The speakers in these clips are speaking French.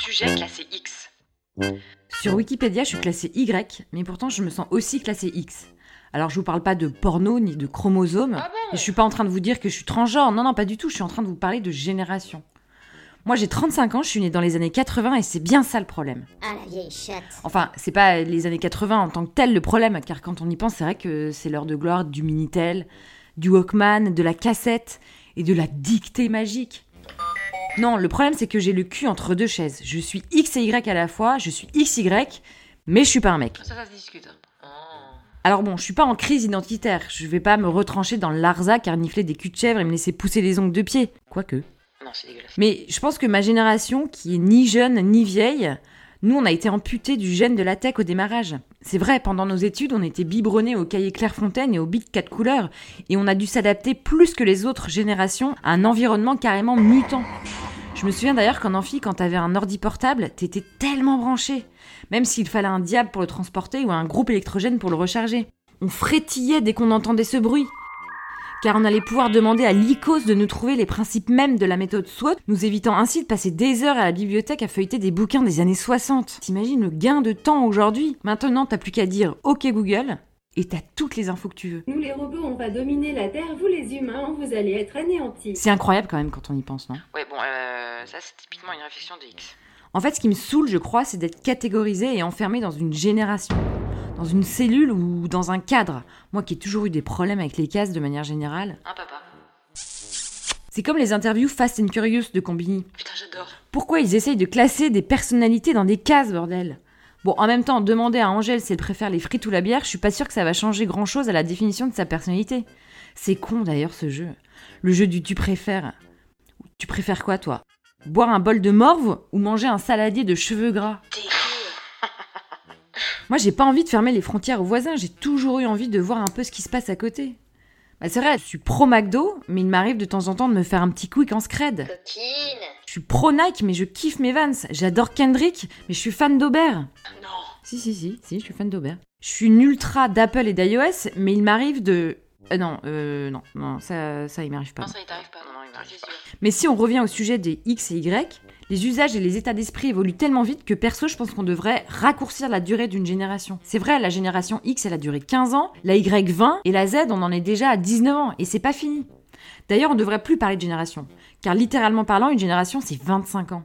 Sujet classé X. Sur Wikipédia, je suis classée Y, mais pourtant je me sens aussi classée X. Alors je vous parle pas de porno ni de chromosomes, Ah bon et je suis pas en train de vous dire que je suis transgenre, non non pas du tout, je suis en train de vous parler de génération. Moi j'ai 35 ans, je suis née dans les années 80 et c'est bien ça le problème. Ah la vieille chatte. Enfin, c'est pas les années 80 en tant que tel le problème, car quand on y pense, c'est vrai que c'est l'heure de gloire du Minitel, du Walkman, de la cassette et de la dictée magique. Non, le problème c'est que j'ai le cul entre deux chaises. Je suis X et Y à la fois, je suis XY, mais je suis pas un mec. Ça, ça se discute. hein. Oh. Alors bon, je suis pas en crise identitaire, je vais pas me retrancher dans le Larzac à renifler des culs de chèvre et me laisser pousser les ongles de pied. Quoique. Non, c'est dégueulasse. Mais je pense que ma génération, qui est ni jeune ni vieille, nous, on a été amputés du gène de la tech au démarrage. C'est vrai, pendant nos études, on était biberonnés au cahier Clairefontaine et au bic 4 couleurs, et on a dû s'adapter plus que les autres générations à un environnement carrément mutant. Je me souviens d'ailleurs qu'en amphi, quand t'avais un ordi portable, t'étais tellement branché. Même s'il fallait un diable pour le transporter ou un groupe électrogène pour le recharger. On frétillait dès qu'on entendait ce bruit car on allait pouvoir demander à l'ICOS de nous trouver les principes mêmes de la méthode SWOT, nous évitant ainsi de passer des heures à la bibliothèque à feuilleter des bouquins des années 60. T'imagines le gain de temps aujourd'hui? Maintenant, t'as plus qu'à dire OK Google et t'as toutes les infos que tu veux. Nous les robots, on va dominer la Terre, vous les humains, vous allez être anéantis. C'est incroyable quand même quand on y pense, non? Ouais, bon, euh, ça c'est typiquement une réflexion de X. En fait, ce qui me saoule, je crois, c'est d'être catégorisé et enfermé dans une génération. Dans une cellule ou dans un cadre. Moi qui ai toujours eu des problèmes avec les cases de manière générale. Hein, papa C'est comme les interviews Fast and Curious de Combini. Putain, j'adore. Pourquoi ils essayent de classer des personnalités dans des cases, bordel? Bon, en même temps, demander à Angèle si elle préfère les frites ou la bière, je suis pas sûre que ça va changer grand chose à la définition de sa personnalité. C'est con d'ailleurs ce jeu. Le jeu du tu préfères. Tu préfères quoi toi? Boire un bol de morve ou manger un saladier de cheveux gras? Moi j'ai pas envie de fermer les frontières aux voisins, j'ai toujours eu envie de voir un peu ce qui se passe à côté. Bah c'est vrai, je suis pro McDo, mais il m'arrive de temps en temps de me faire un petit quick en scred. Coquine. Je suis pro Nike, mais je kiffe mes Vans. J'adore Kendrick, mais je suis fan d'Aubert. Non. Si, si, si, si, je suis fan d'Aubert. Je suis une ultra d'Apple et d'iOS, mais il m'arrive de... Euh, non, euh, non, non, ça, ça, il m'arrive pas. Non, ça y t'arrive pas. Non, non, il m'arrive pas. Mais si on revient au sujet des X et Y, les usages et les états d'esprit évoluent tellement vite que perso, je pense qu'on devrait raccourcir la durée d'une génération. C'est vrai, la génération X, elle a duré 15 ans, la Y 20, et la Z, on en est déjà à 19 ans, et c'est pas fini. D'ailleurs, on devrait plus parler de génération, car littéralement parlant, une génération, c'est 25 ans.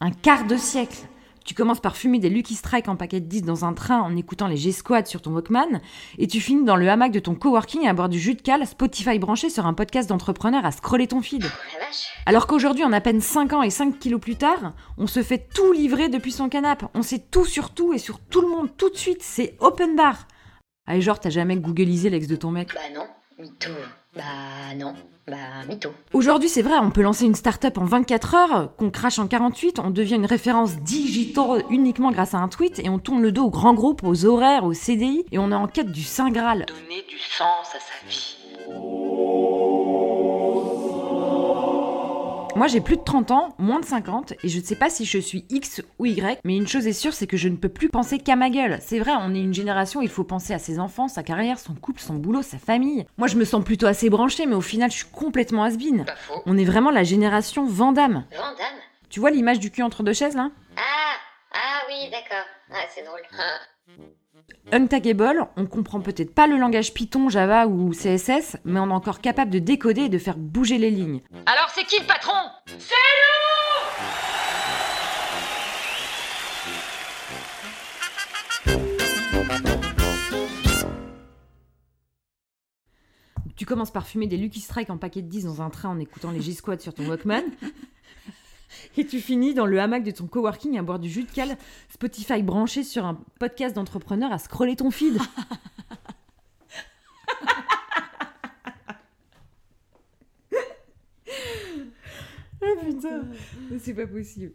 Un quart de siècle. Tu commences par fumer des Lucky Strike en paquet de 10 dans un train en écoutant les G-Squad sur ton Walkman, et tu finis dans le hamac de ton coworking à boire du jus de cale, Spotify branché sur un podcast d'entrepreneur à scroller ton feed. Vache. Alors qu'aujourd'hui, en à peine 5 ans et 5 kilos plus tard, on se fait tout livrer depuis son canapé. On sait tout sur tout et sur tout le monde tout de suite. C'est open bar. Allez, genre, t'as jamais googlisé l'ex de ton mec? Bah non. Mytho. Bah non. Bah mytho. Aujourd'hui, c'est vrai, on peut lancer une start-up en 24 heures, qu'on crache en 48, on devient une référence digitale uniquement grâce à un tweet et on tourne le dos aux grands groupes, aux horaires, aux CDI et on est en quête du Saint Graal. Donner du sens à sa vie. Moi, j'ai plus de 30 ans, moins de 50, et je ne sais pas si je suis X ou Y, mais une chose est sûre, c'est que je ne peux plus penser qu'à ma gueule. C'est vrai, on est une génération, il faut penser à ses enfants, sa carrière, son couple, son boulot, sa famille. Moi, je me sens plutôt assez branchée, mais au final, je suis complètement has. On est vraiment la génération Vandame. Vandame. Tu vois l'image du cul entre deux chaises, là? Ah. Oui, d'accord. Ah, c'est drôle. Untaggable, on comprend peut-être pas le langage Python, Java ou CSS, mais on est encore capable de décoder et de faire bouger les lignes. Alors, c'est qui le patron? C'est Tu commences par fumer des Lucky Strike en paquet de 10 dans un train en écoutant les G-Squad sur ton Walkman. Et tu finis dans le hamac de ton coworking à boire du jus de cale, Spotify branché sur un podcast d'entrepreneur à scroller ton feed. ah putain, c'est pas possible.